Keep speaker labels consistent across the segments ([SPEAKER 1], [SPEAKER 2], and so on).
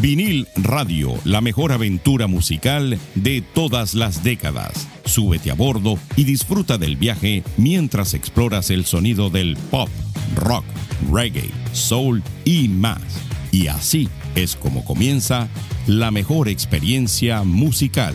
[SPEAKER 1] Vinil Radio, la mejor aventura musical de todas las décadas. Súbete a bordo y disfruta del viaje mientras exploras el sonido del pop, rock, reggae, soul y más. Y así es como comienza la mejor experiencia musical.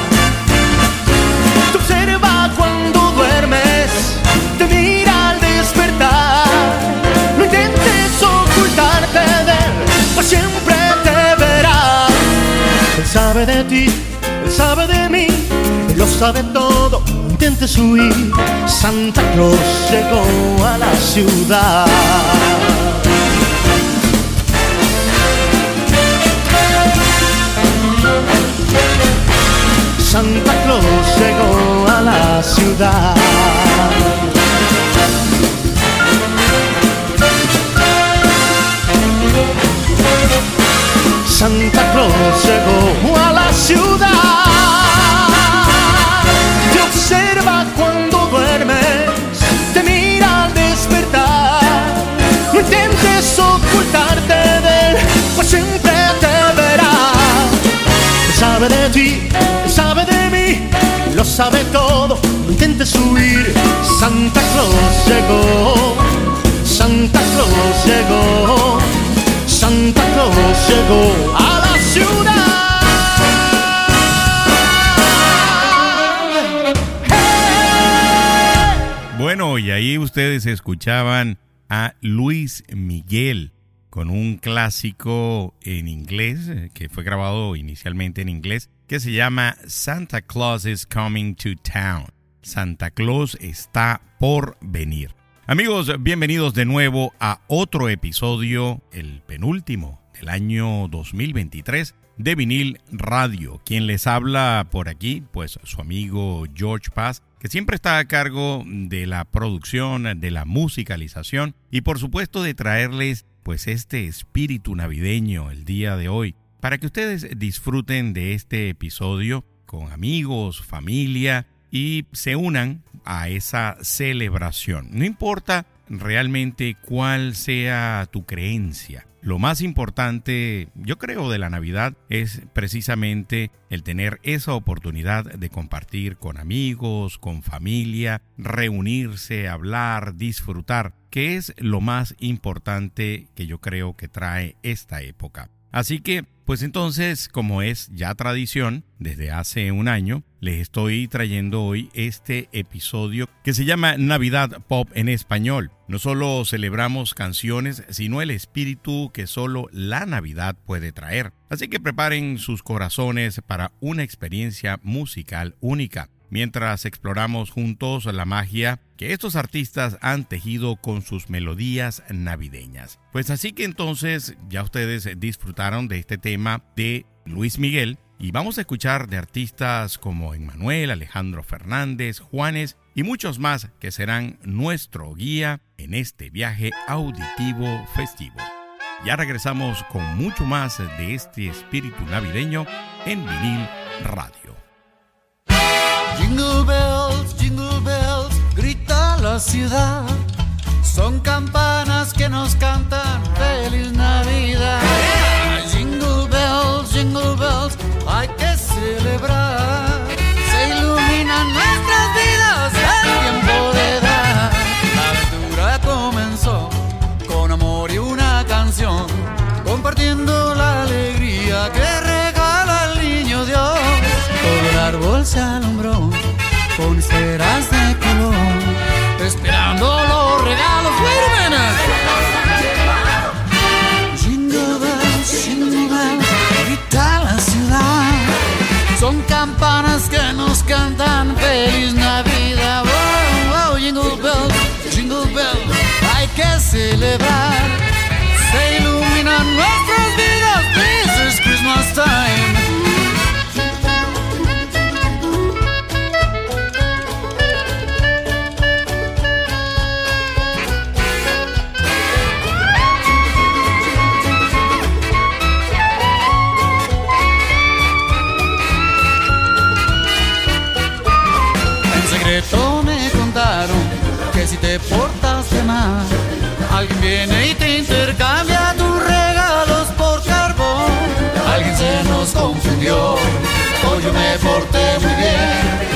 [SPEAKER 2] Él sabe de mí, él lo sabe todo intentes huir, Santa Claus llegó a la ciudad. Santa Claus llegó a la ciudad. Santa Claus llegó a la sabe de ti, sabe de mí, lo sabe todo. No intentes huir. Santa Claus llegó, Santa Claus llegó, Santa Claus llegó a la ciudad.
[SPEAKER 1] Bueno, y ahí ustedes escuchaban a Luis Miguel con un clásico en inglés eh, que fue grabado inicialmente en inglés que se llama Santa Claus is Coming to Town. Santa Claus está por venir. Amigos, bienvenidos de nuevo a otro episodio, el penúltimo del año 2023 de vinil radio. Quien les habla por aquí, pues su amigo George Paz, que siempre está a cargo de la producción, de la musicalización y por supuesto de traerles pues este espíritu navideño el día de hoy, para que ustedes disfruten de este episodio con amigos, familia y se unan a esa celebración. No importa realmente cuál sea tu creencia. Lo más importante, yo creo, de la Navidad es precisamente el tener esa oportunidad de compartir con amigos, con familia, reunirse, hablar, disfrutar, que es lo más importante que yo creo que trae esta época. Así que, pues entonces, como es ya tradición, desde hace un año, les estoy trayendo hoy este episodio que se llama Navidad Pop en español. No solo celebramos canciones, sino el espíritu que solo la Navidad puede traer. Así que preparen sus corazones para una experiencia musical única mientras exploramos juntos la magia que estos artistas han tejido con sus melodías navideñas. Pues así que entonces ya ustedes disfrutaron de este tema de Luis Miguel y vamos a escuchar de artistas como Emmanuel, Alejandro Fernández, Juanes y muchos más que serán nuestro guía en este viaje auditivo festivo. Ya regresamos con mucho más de este espíritu navideño en vinil radio.
[SPEAKER 3] Jingle bells, jingle bells, grita la ciudad. Son campanas que nos cantan feliz Navidad. Jingle bells, jingle bells, hay que celebrar. Se iluminan nuestras vidas, es tiempo de dar. La aventura comenzó con amor y una canción, compartiendo la alegría que regala el niño Dios. Todo el árbol se alumbró con color, esperando los regalos. Wait a minute. Jingle bells, jingle bells, grita la ciudad. Son campanas que nos cantan feliz Navidad. Wow, wow, jingle bells, jingle bells, hay que
[SPEAKER 4] celebrar. Se iluminan nuestras vidas. This is Christmas time. yo me porté muy bien.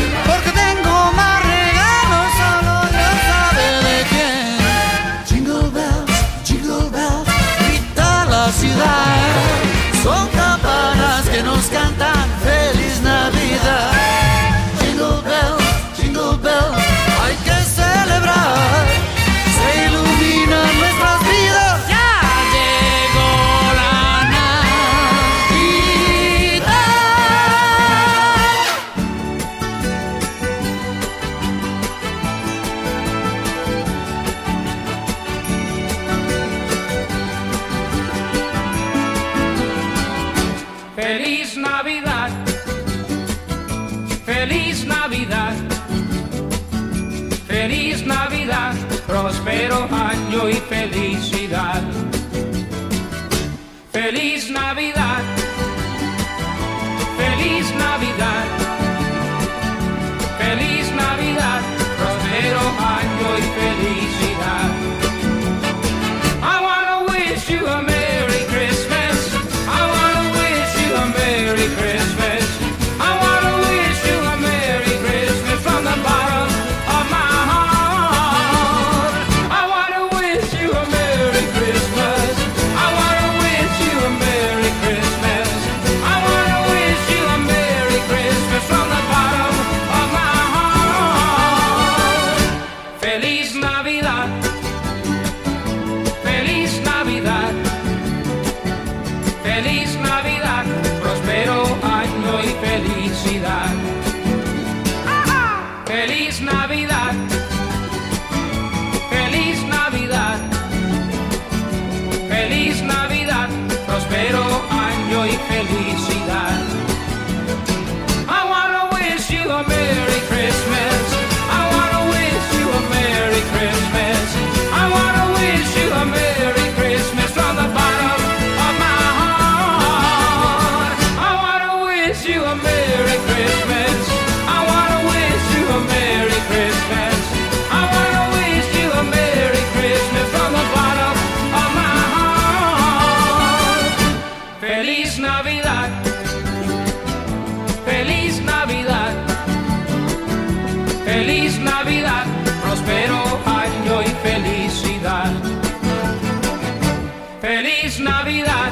[SPEAKER 4] Feliz Navidad.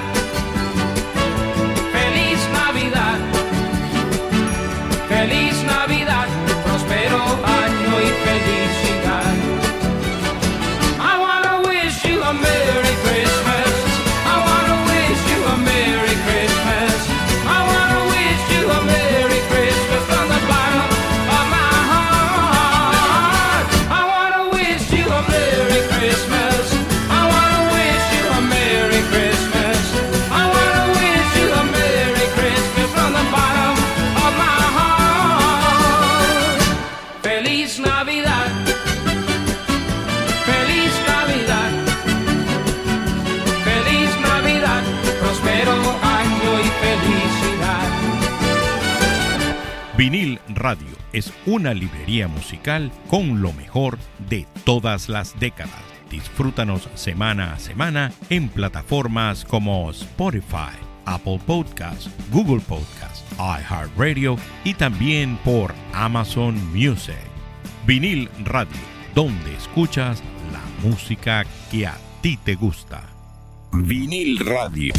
[SPEAKER 1] una librería musical con lo mejor de todas las décadas. Disfrútanos semana a semana en plataformas como Spotify, Apple Podcasts, Google Podcasts, iHeartRadio y también por Amazon Music. Vinil Radio, donde escuchas la música que a ti te gusta. Vinil Radio.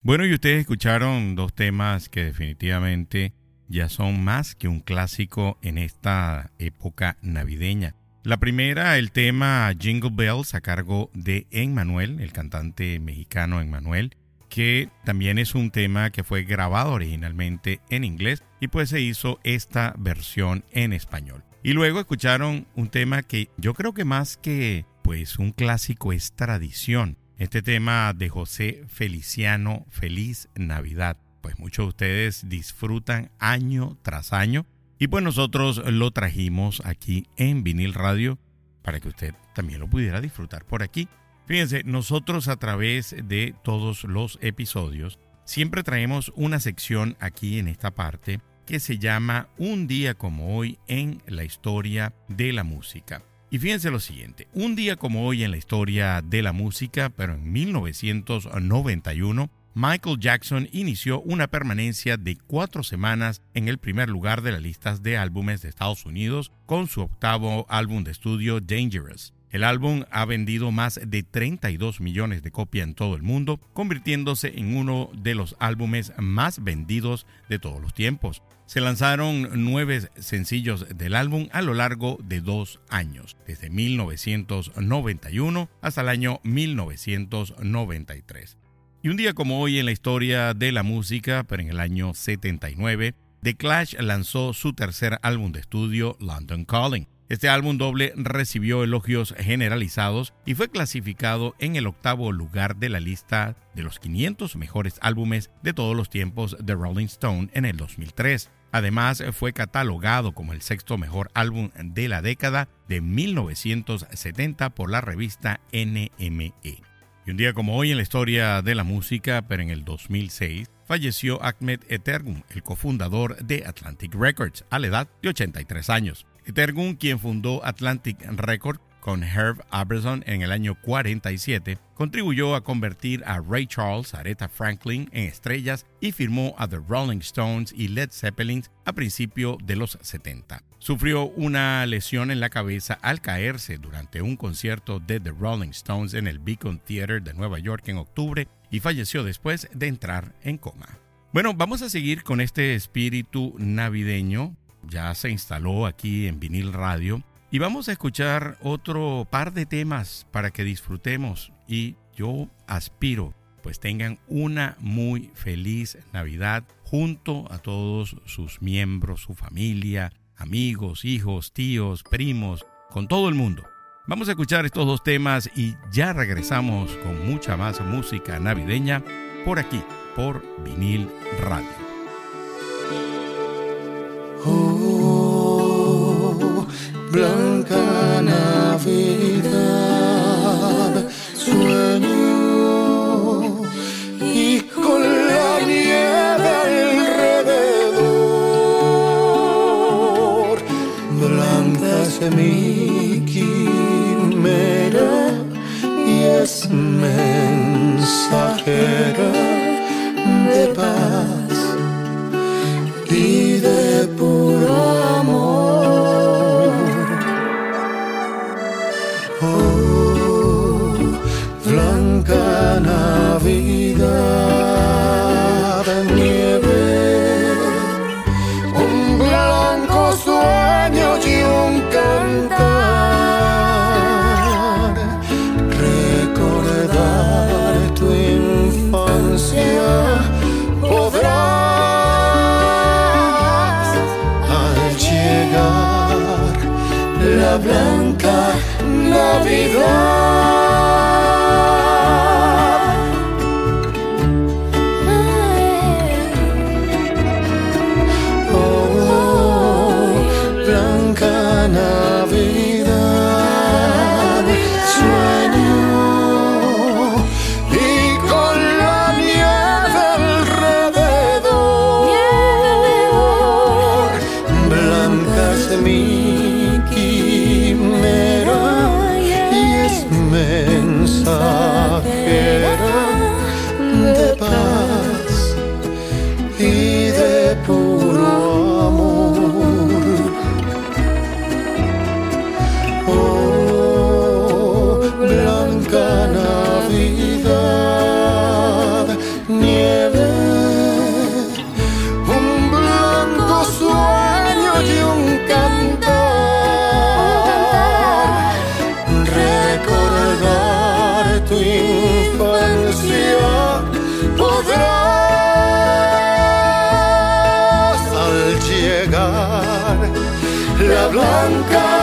[SPEAKER 1] Bueno, y ustedes escucharon dos temas que definitivamente ya son más que un clásico en esta época navideña. La primera, el tema Jingle Bells a cargo de Emmanuel, el cantante mexicano Emmanuel, que también es un tema que fue grabado originalmente en inglés y pues se hizo esta versión en español. Y luego escucharon un tema que yo creo que más que pues un clásico es tradición. Este tema de José Feliciano, Feliz Navidad. Pues muchos de ustedes disfrutan año tras año. Y pues nosotros lo trajimos aquí en vinil radio para que usted también lo pudiera disfrutar por aquí. Fíjense, nosotros a través de todos los episodios siempre traemos una sección aquí en esta parte que se llama Un día como hoy en la historia de la música. Y fíjense lo siguiente, un día como hoy en la historia de la música, pero en 1991, Michael Jackson inició una permanencia de cuatro semanas en el primer lugar de las listas de álbumes de Estados Unidos con su octavo álbum de estudio Dangerous. El álbum ha vendido más de 32 millones de copias en todo el mundo, convirtiéndose en uno de los álbumes más vendidos de todos los tiempos. Se lanzaron nueve sencillos del álbum a lo largo de dos años, desde 1991 hasta el año 1993. Y un día como hoy en la historia de la música, pero en el año 79, The Clash lanzó su tercer álbum de estudio, London Calling. Este álbum doble recibió elogios generalizados y fue clasificado en el octavo lugar de la lista de los 500 mejores álbumes de todos los tiempos de Rolling Stone en el 2003. Además, fue catalogado como el sexto mejor álbum de la década de 1970 por la revista NME. Y un día como hoy en la historia de la música, pero en el 2006, falleció Ahmed Etergun, el cofundador de Atlantic Records, a la edad de 83 años. Tergun, quien fundó Atlantic Record con Herb Aberson en el año 47, contribuyó a convertir a Ray Charles, Aretha Franklin en estrellas y firmó a The Rolling Stones y Led Zeppelin a principios de los 70. Sufrió una lesión en la cabeza al caerse durante un concierto de The Rolling Stones en el Beacon Theater de Nueva York en octubre y falleció después de entrar en coma. Bueno, vamos a seguir con este espíritu navideño ya se instaló aquí en vinil radio y vamos a escuchar otro par de temas para que disfrutemos y yo aspiro pues tengan una muy feliz Navidad junto a todos sus miembros, su familia, amigos, hijos, tíos, primos, con todo el mundo. Vamos a escuchar estos dos temas y ya regresamos con mucha más música navideña por aquí, por vinil radio.
[SPEAKER 5] Oh, blanca Navidad, quimera y es mensajera de paz blanca.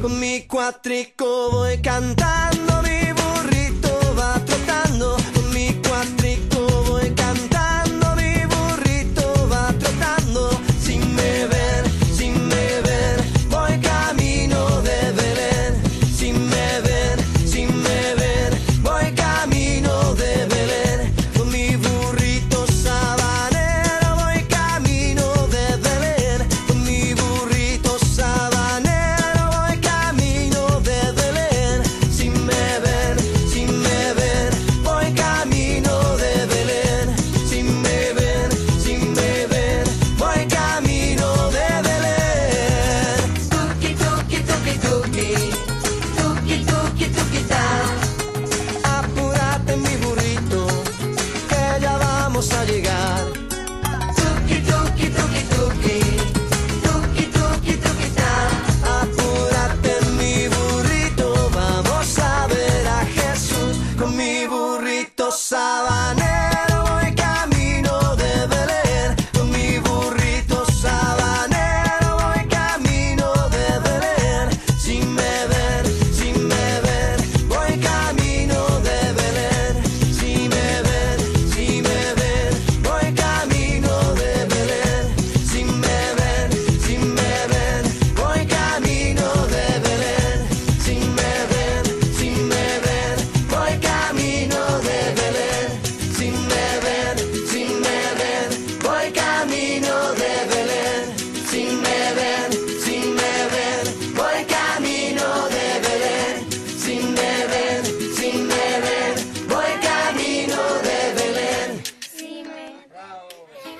[SPEAKER 5] Podrás al llegar la blanca blanca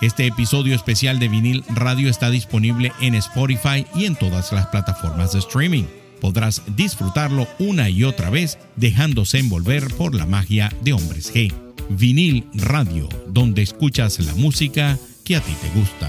[SPEAKER 1] Este episodio especial de Vinil Radio está disponible en Spotify y en todas las plataformas de streaming. Podrás disfrutarlo una y otra vez dejándose envolver por la magia de Hombres G. Vinil Radio, donde escuchas la música que a ti te gusta.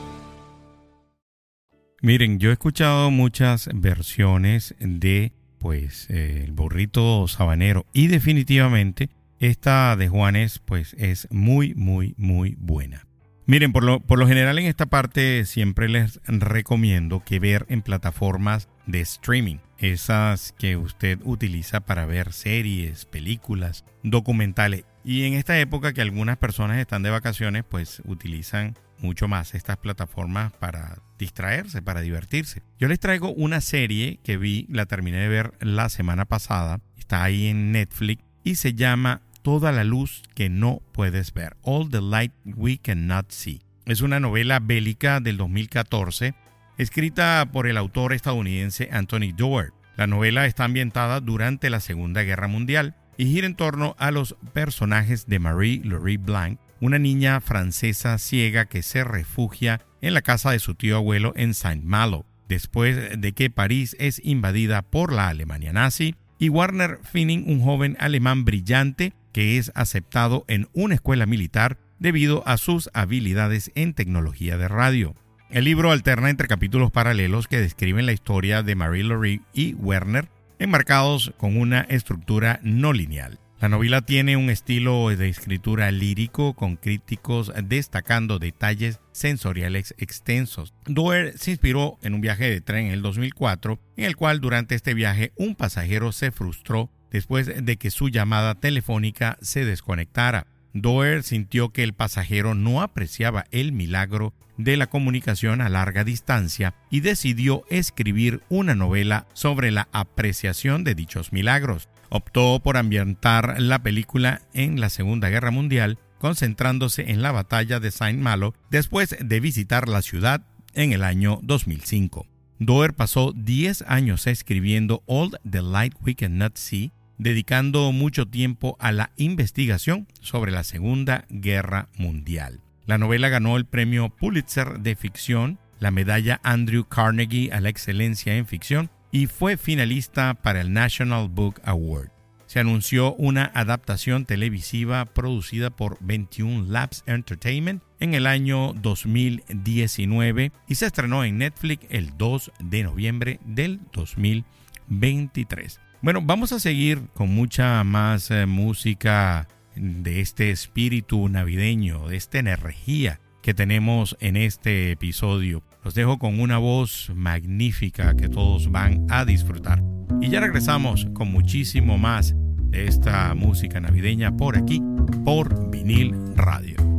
[SPEAKER 1] Miren, yo he escuchado muchas versiones de pues eh, el burrito sabanero y definitivamente esta de Juanes pues es muy muy muy buena. Miren, por lo, por lo general en esta parte siempre les recomiendo que ver en plataformas de streaming, esas que usted utiliza para ver series, películas, documentales. Y en esta época que algunas personas están de vacaciones, pues utilizan mucho más estas plataformas para distraerse, para divertirse. Yo les traigo una serie que vi, la terminé de ver la semana pasada, está ahí en Netflix y se llama Toda la luz que no puedes ver, All the Light We Cannot See. Es una novela bélica del 2014, escrita por el autor estadounidense Anthony Doerr. La novela está ambientada durante la Segunda Guerra Mundial y gira en torno a los personajes de Marie-Laurie Blanc, una niña francesa ciega que se refugia en la casa de su tío abuelo en Saint-Malo, después de que París es invadida por la Alemania nazi, y Warner Finning, un joven alemán brillante que es aceptado en una escuela militar debido a sus habilidades en tecnología de radio. El libro alterna entre capítulos paralelos que describen la historia de Marie-Laurie y Werner, enmarcados con una estructura no lineal. La novela tiene un estilo de escritura lírico con críticos destacando detalles sensoriales extensos. Doer se inspiró en un viaje de tren en el 2004, en el cual durante este viaje un pasajero se frustró después de que su llamada telefónica se desconectara. Doer sintió que el pasajero no apreciaba el milagro de la comunicación a larga distancia y decidió escribir una novela sobre la apreciación de dichos milagros. Optó por ambientar la película en la Segunda Guerra Mundial, concentrándose en la batalla de Saint Malo después de visitar la ciudad en el año 2005. Doer pasó 10 años escribiendo All the Light We Cannot See dedicando mucho tiempo a la investigación sobre la Segunda Guerra Mundial. La novela ganó el premio Pulitzer de ficción, la medalla Andrew Carnegie a la excelencia en ficción y fue finalista para el National Book Award. Se anunció una adaptación televisiva producida por 21 Labs Entertainment en el año 2019 y se estrenó en Netflix el 2 de noviembre del 2023. Bueno, vamos a seguir con mucha más eh, música de este espíritu navideño, de esta energía que tenemos en este episodio. Los dejo con una voz magnífica que todos van a disfrutar. Y ya regresamos con muchísimo más de esta música navideña por aquí, por vinil radio.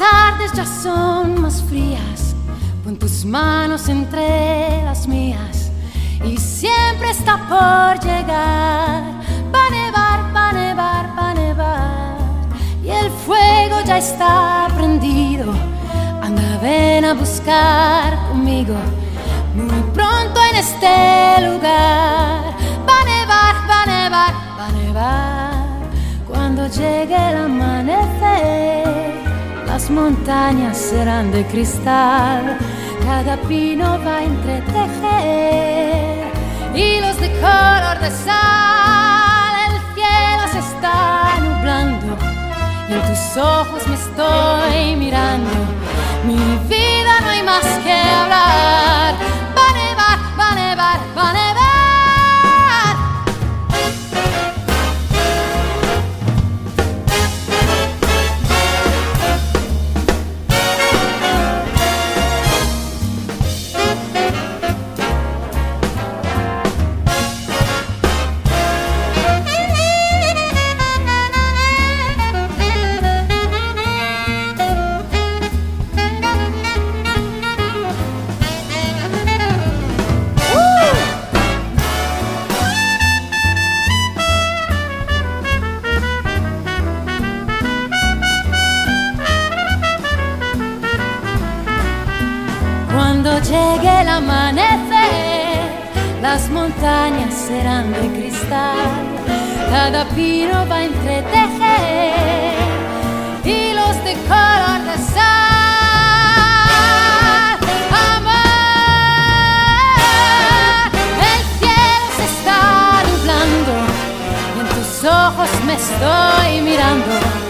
[SPEAKER 6] Tardes ya son más frías, pon tus manos entre las mías y siempre está por llegar. Va a nevar, va a nevar, va a nevar y el fuego ya está prendido. Anda, ven a buscar conmigo muy pronto en este lugar. Va a nevar, va a nevar, va a nevar cuando llegue el amanecer montañas serán de cristal, cada pino va a entretejer hilos de color de sal, el cielo se está nublando y en tus ojos me estoy mirando. Mi vida no hay más que hablar, montañas serán de cristal, cada pino va a entretejer hilos de color de. Amor, el cielo se está nublando en tus ojos
[SPEAKER 7] estoy mirando.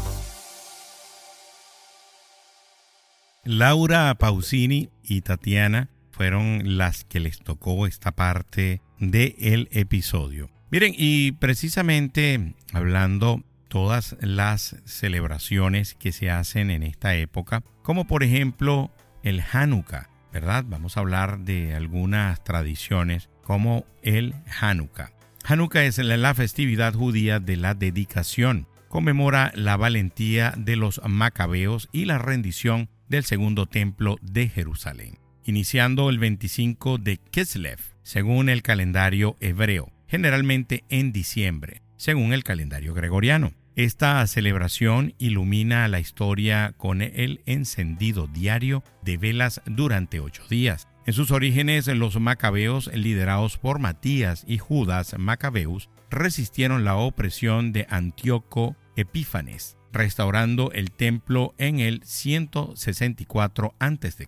[SPEAKER 1] Laura Pausini y Tatiana fueron las que les tocó esta parte del episodio. Miren, y precisamente hablando todas las celebraciones que se hacen en esta época, como por ejemplo el Hanukkah, ¿verdad? Vamos a hablar de algunas tradiciones como el Hanukkah. Hanukkah es la la festividad judía de la dedicación. Conmemora la valentía de los macabeos y la rendición del segundo templo de Jerusalén, iniciando el 25 de Kislev, según el calendario hebreo, generalmente en diciembre, según el calendario gregoriano. Esta celebración ilumina la historia con el encendido diario de velas durante ocho días. En sus orígenes, los macabeos, liderados por Matías y Judas Macabeus, resistieron la opresión de Antíoco Epífanes restaurando el templo en el 164 a.C.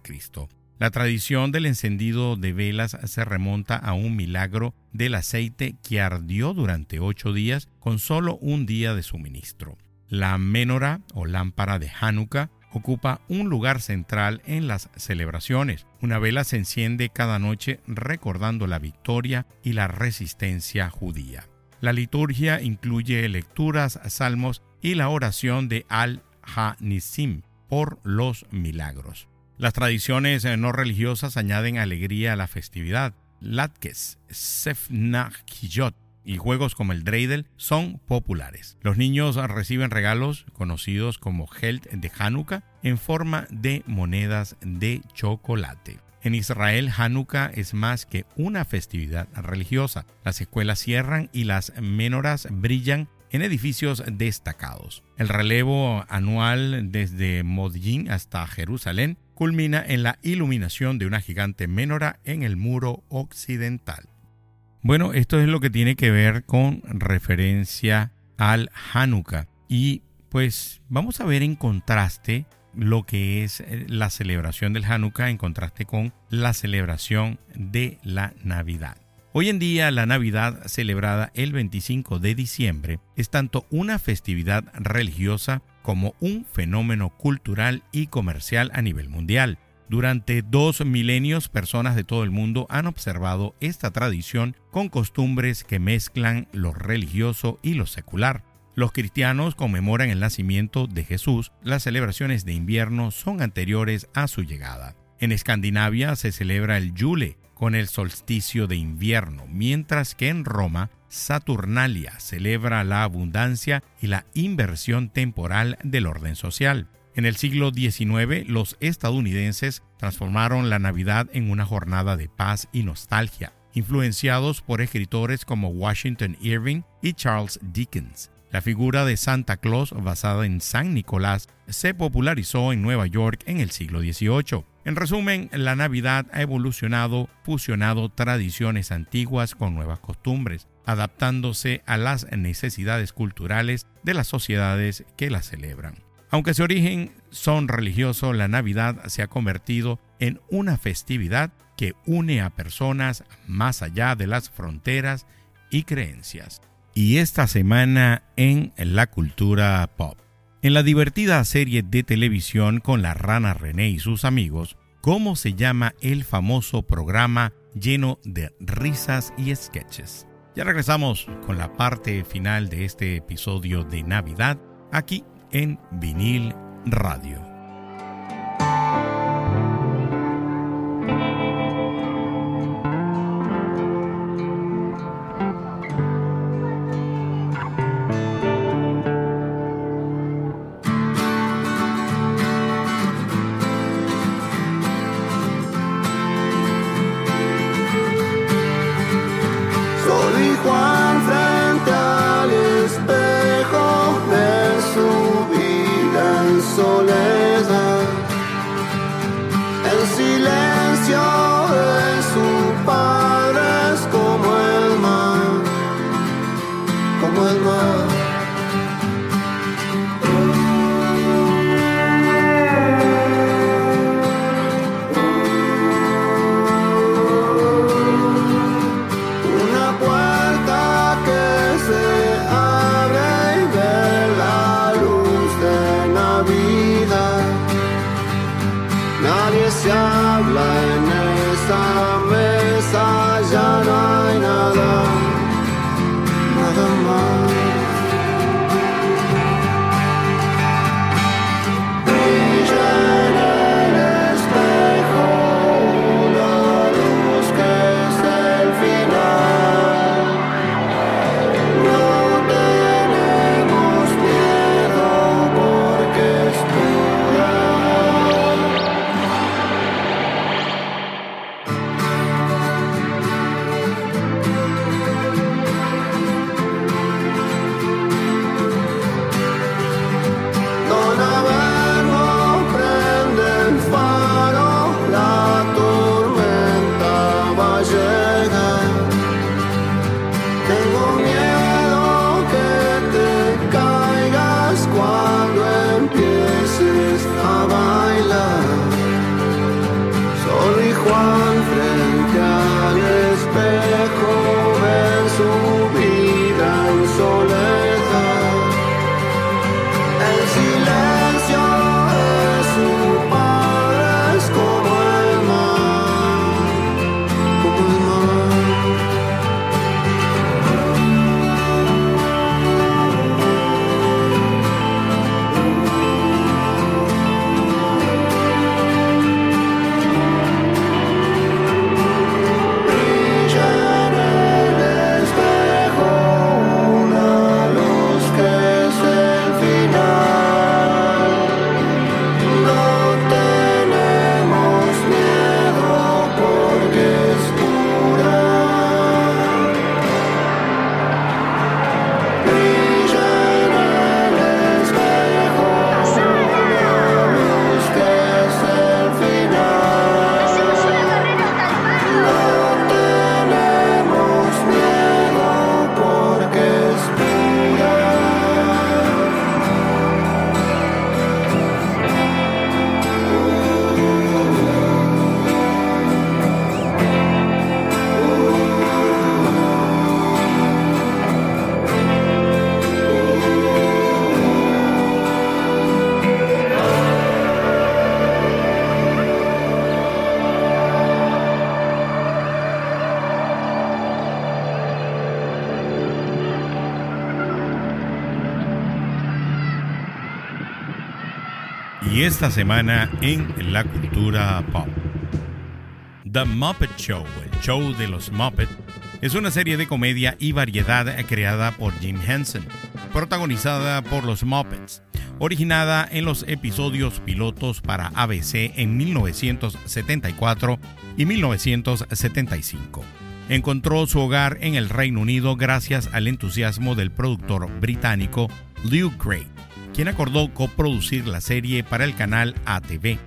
[SPEAKER 1] La tradición del encendido de velas se remonta a un milagro del aceite que ardió durante ocho días con solo un día de suministro. La menora o lámpara de Hanukkah ocupa un lugar central en las celebraciones. Una vela se enciende cada noche recordando la victoria y la resistencia judía. La liturgia incluye lecturas, salmos y la oración de Al-Hanisim por los milagros. Las tradiciones no religiosas añaden alegría a la festividad. Latkes, Sefnachiyot y juegos como el dreidel son populares. Los niños reciben regalos conocidos como Geld de Hanukkah en forma de monedas de chocolate. En Israel, Hanukkah es más que una festividad religiosa. Las escuelas cierran y las menoras brillan en edificios destacados. El relevo anual desde Modín hasta Jerusalén culmina en la iluminación de una gigante menora en el muro occidental. Bueno, esto es lo que tiene que ver con referencia al Hanukkah. Y pues vamos a ver en contraste lo que es eh, la celebración del Hanukkah en contraste con la celebración de la Navidad. Hoy en día la Navidad celebrada el 25 de diciembre es tanto una festividad religiosa como un fenómeno cultural y comercial a nivel mundial. Durante dos milenios personas de todo el mundo han observado esta tradición con costumbres que mezclan lo religioso y lo secular. Los cristianos conmemoran el nacimiento de Jesús, las celebraciones de invierno son anteriores a su llegada. En Escandinavia se celebra el Yule con el solsticio de invierno, mientras que en Roma Saturnalia celebra la abundancia y la inversión temporal del orden social. En el siglo XIX, los estadounidenses transformaron la Navidad en una jornada de paz y nostalgia, influenciados por escritores como Washington Irving y Charles Dickens. La figura de Santa Claus, basada en San Nicolás, se popularizó en Nueva York en el siglo XVIII. En resumen, la Navidad ha evolucionado, fusionado tradiciones antiguas con nuevas costumbres, adaptándose a las necesidades culturales de las sociedades que la celebran. Aunque su origen son religioso, la Navidad se ha convertido en una festividad que une a personas más allá de las fronteras y creencias. Y esta semana en la cultura pop. En la divertida serie de televisión con la rana René y sus amigos, ¿cómo se llama el famoso programa lleno de risas y sketches? Ya regresamos con la parte final de este episodio de Navidad aquí en vinil radio. Y esta semana en la cultura pop. The Muppet Show, el show de los Muppets, es una serie de comedia y variedad creada por Jim Henson, protagonizada por los Muppets, originada en los episodios pilotos para ABC en 1974 y 1975. Encontró su hogar en el Reino Unido gracias al entusiasmo del productor británico Lew Gray, quien acordó coproducir la serie para el canal ATV.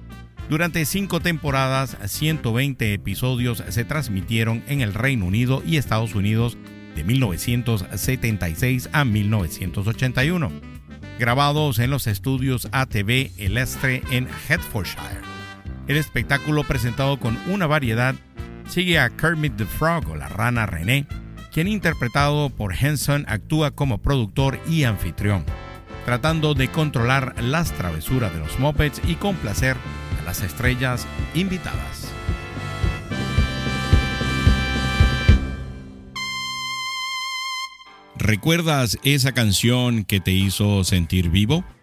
[SPEAKER 1] Durante cinco temporadas, 120 episodios se transmitieron en el Reino Unido y Estados Unidos de 1976 a 1981, grabados en los estudios ATV El Estre en Hertfordshire. El espectáculo presentado con una variedad sigue a Kermit the Frog o la rana René, quien interpretado por Henson actúa como productor y anfitrión, tratando de controlar las travesuras de los Muppets y complacer a las estrellas invitadas. ¿Recuerdas esa canción que te hizo sentir vivo?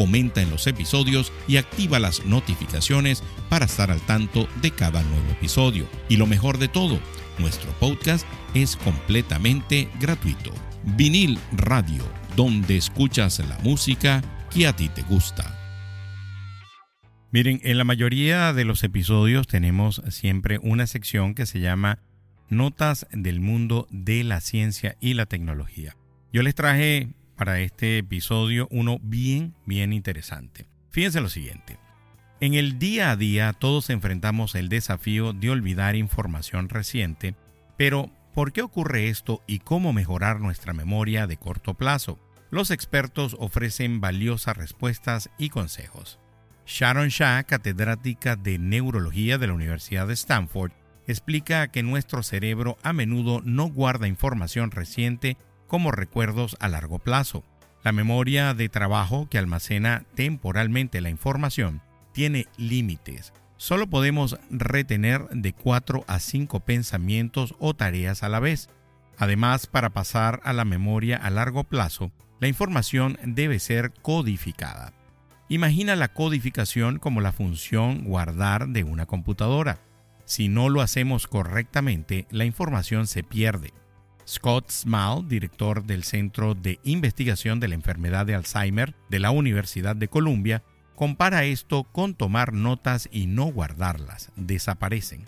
[SPEAKER 1] comenta en los episodios y activa las notificaciones para estar al tanto de cada nuevo episodio. Y lo mejor de todo, nuestro podcast es completamente gratuito. Vinil Radio, donde escuchas la música que a ti te gusta. Miren, en la mayoría de los episodios tenemos siempre una sección que se llama Notas del mundo de la ciencia y la tecnología. Yo les traje para este episodio uno bien, bien interesante. Fíjense lo siguiente. En el día a día todos enfrentamos el desafío de olvidar información reciente, pero ¿por qué ocurre esto y cómo mejorar nuestra memoria de corto plazo? Los expertos ofrecen valiosas respuestas y consejos. Sharon Shah, catedrática de neurología de la Universidad de Stanford, explica que nuestro cerebro a menudo no guarda información reciente como recuerdos a largo plazo. La memoria de trabajo que almacena temporalmente la información tiene límites. Solo podemos retener de 4 a 5 pensamientos o tareas a la vez. Además, para pasar a la memoria a largo plazo, la información debe ser codificada. Imagina la codificación como la función guardar de una computadora. Si no lo hacemos correctamente, la información se pierde. Scott Small, director del Centro de Investigación de la Enfermedad de Alzheimer de la Universidad de Columbia, compara esto con tomar notas y no guardarlas, desaparecen.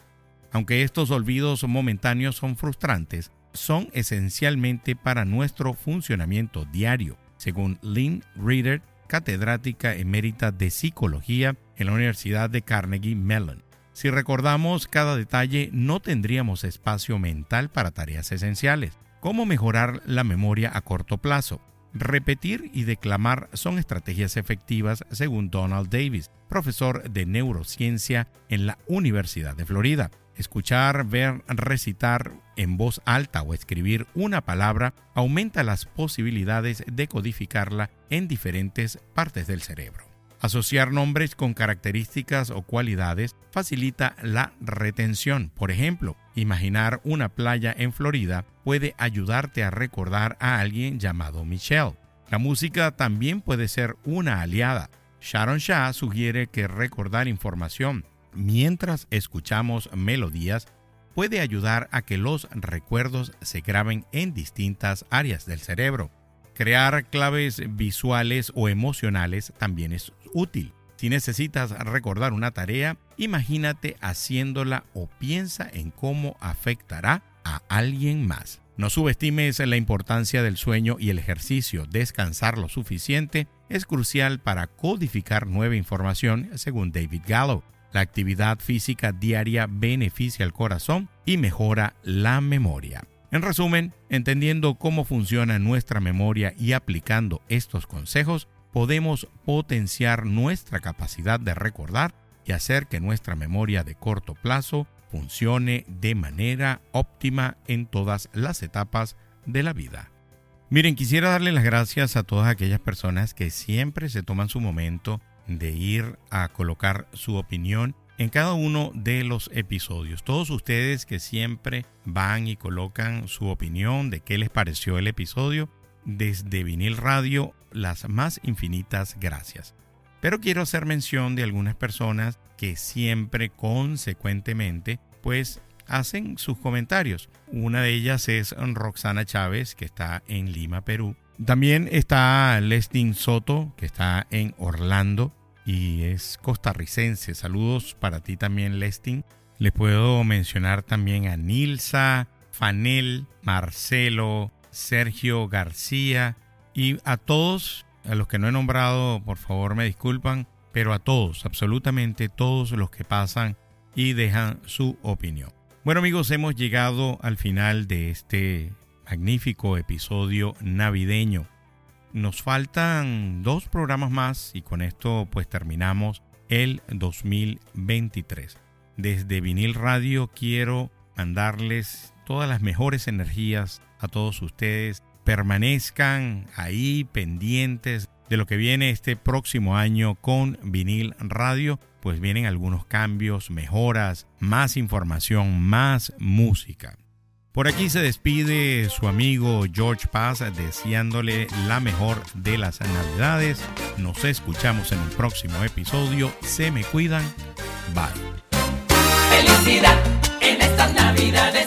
[SPEAKER 1] Aunque estos olvidos momentáneos son frustrantes, son esencialmente para nuestro funcionamiento diario, según Lynn Reader, catedrática emérita de psicología en la Universidad de Carnegie Mellon. Si recordamos cada detalle, no tendríamos espacio mental para tareas esenciales. ¿Cómo mejorar la memoria a corto plazo? Repetir y declamar son estrategias efectivas según Donald Davis, profesor de neurociencia en la Universidad de Florida. Escuchar, ver, recitar en voz alta o escribir una palabra aumenta las posibilidades de codificarla en diferentes partes del cerebro. Asociar nombres con características o cualidades facilita la retención. Por ejemplo, imaginar una playa en Florida puede ayudarte a recordar a alguien llamado Michelle. La música también puede ser una aliada. Sharon Shah sugiere que recordar información mientras escuchamos melodías puede ayudar a que los recuerdos se graben en distintas áreas del cerebro. Crear claves visuales o emocionales también es útil. Si necesitas recordar una tarea, imagínate haciéndola o piensa en cómo afectará a alguien más. No subestimes la importancia del sueño y el ejercicio. Descansar lo suficiente es crucial para codificar nueva información, según David Gallo. La actividad física diaria beneficia al corazón y mejora la memoria. En resumen, entendiendo cómo funciona nuestra memoria y aplicando estos consejos, podemos potenciar nuestra capacidad de recordar y hacer que nuestra memoria de corto plazo funcione de manera óptima en todas las etapas de la vida. Miren, quisiera darle las gracias a todas aquellas personas que siempre se toman su momento de ir a colocar su opinión en cada uno de los episodios. Todos ustedes que siempre van y colocan su opinión de qué les pareció el episodio, desde vinil radio, las más infinitas gracias. Pero quiero hacer mención de algunas personas que siempre consecuentemente pues hacen sus comentarios. Una de ellas es Roxana Chávez, que está en Lima, Perú. También está Lestin Soto, que está en Orlando y es costarricense. Saludos para ti también, Lestin. Les puedo mencionar también a Nilsa, Fanel, Marcelo, Sergio García y a todos, a los que no he nombrado, por favor me disculpan, pero a todos, absolutamente todos los que pasan y dejan su opinión. Bueno amigos, hemos llegado al final de este magnífico episodio navideño. Nos faltan dos programas más y con esto pues terminamos el 2023. Desde Vinil Radio quiero mandarles todas las mejores energías a todos ustedes. Permanezcan ahí pendientes de lo que viene este próximo año con Vinil Radio pues vienen algunos cambios, mejoras, más información, más música. Por aquí se despide su amigo George Paz deseándole la mejor de las navidades. Nos escuchamos en un próximo episodio. Se me cuidan. Bye.
[SPEAKER 6] Felicidad en estas navidades.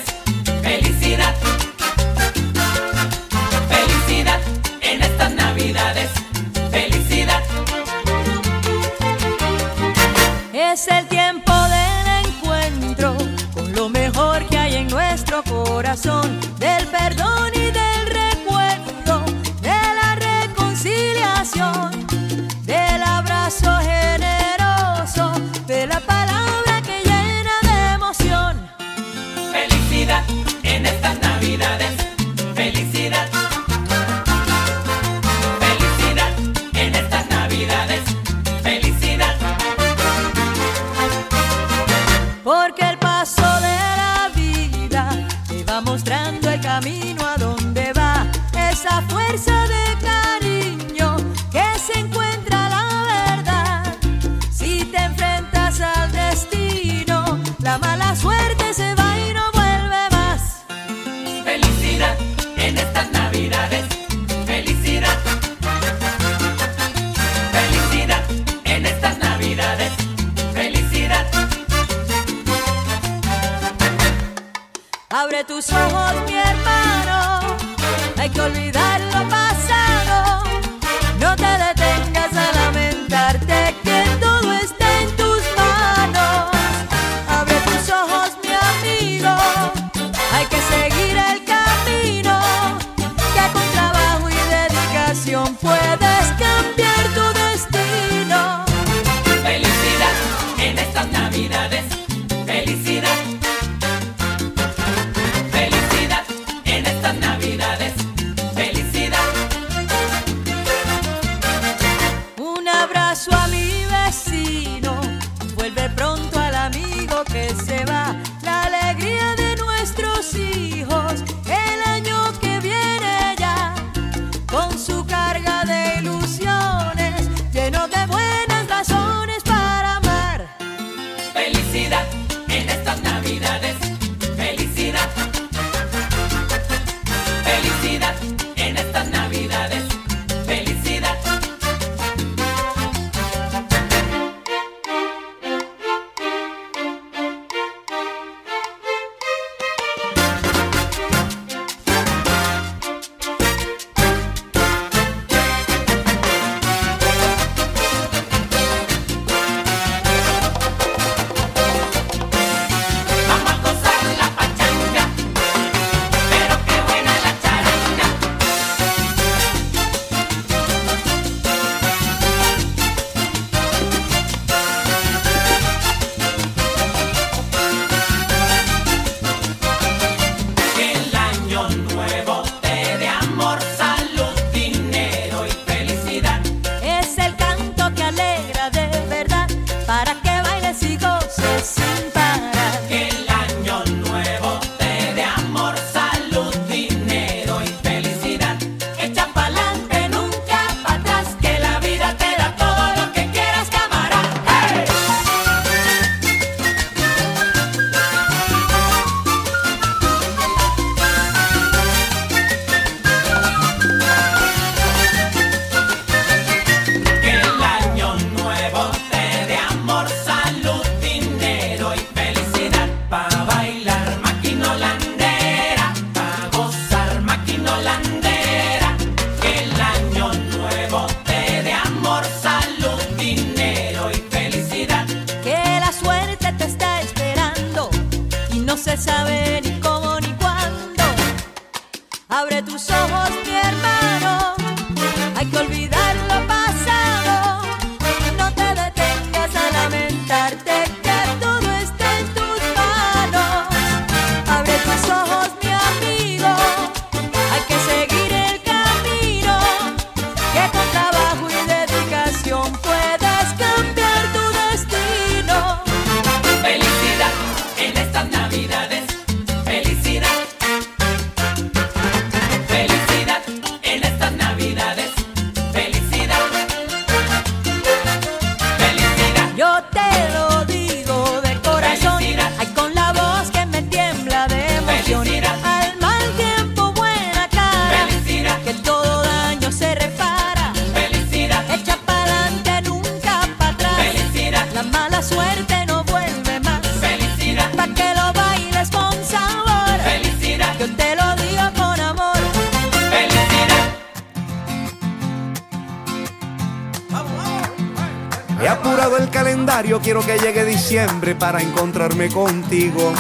[SPEAKER 8] Quiero que llegue diciembre para encontrarme contigo.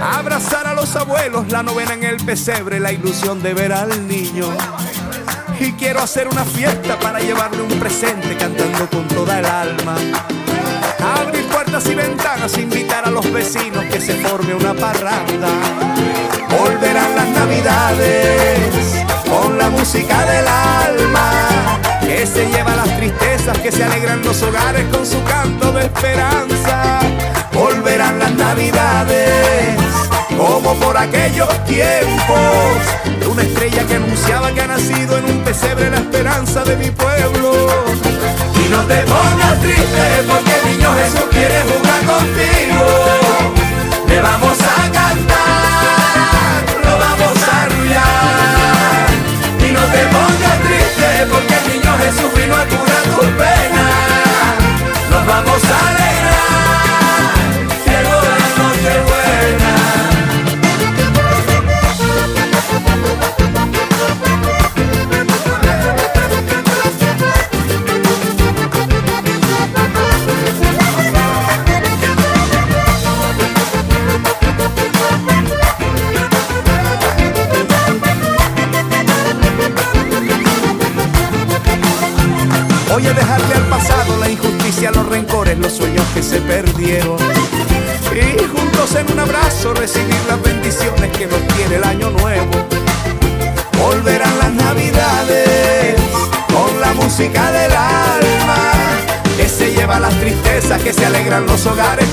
[SPEAKER 8] Abrazar a los abuelos, la novena en el pesebre, la ilusión de ver al niño. Y quiero hacer una fiesta para llevarle un presente cantando con toda el alma. Abrir puertas y ventanas, invitar a los vecinos que se forme una parranda. Volverán las navidades con la música del alma que se lleva las tristezas, que se alegran los hogares con su canto de esperanza. Volverán las navidades como por aquellos tiempos de una estrella que anunciaba que ha nacido en un pesebre la esperanza de mi pueblo. Y no te pongas triste porque el niño Jesús quiere jugar contigo. Le vamos a cantar, lo vamos a arrullar. Y no te pongas Jesús vino a curar tus penas. Nos vamos a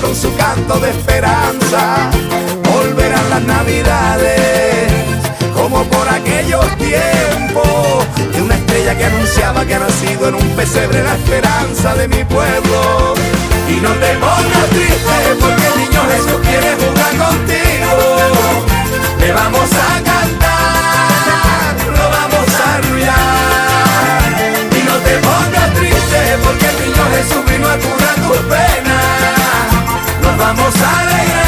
[SPEAKER 8] con su canto de esperanza. Volverán las navidades como por aquellos tiempos de una estrella que anunciaba que ha nacido en un pesebre la esperanza de mi pueblo. Y no te pongas triste porque el niño Jesús quiere jugar contigo. Le vamos a cantar, lo vamos a arrullar. Y no te pongas triste porque el niño Jesús vino a curar tus penas. Vamos a alegrar,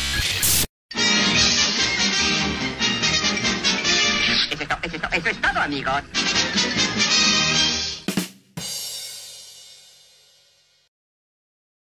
[SPEAKER 9] Eso es todo, amigos.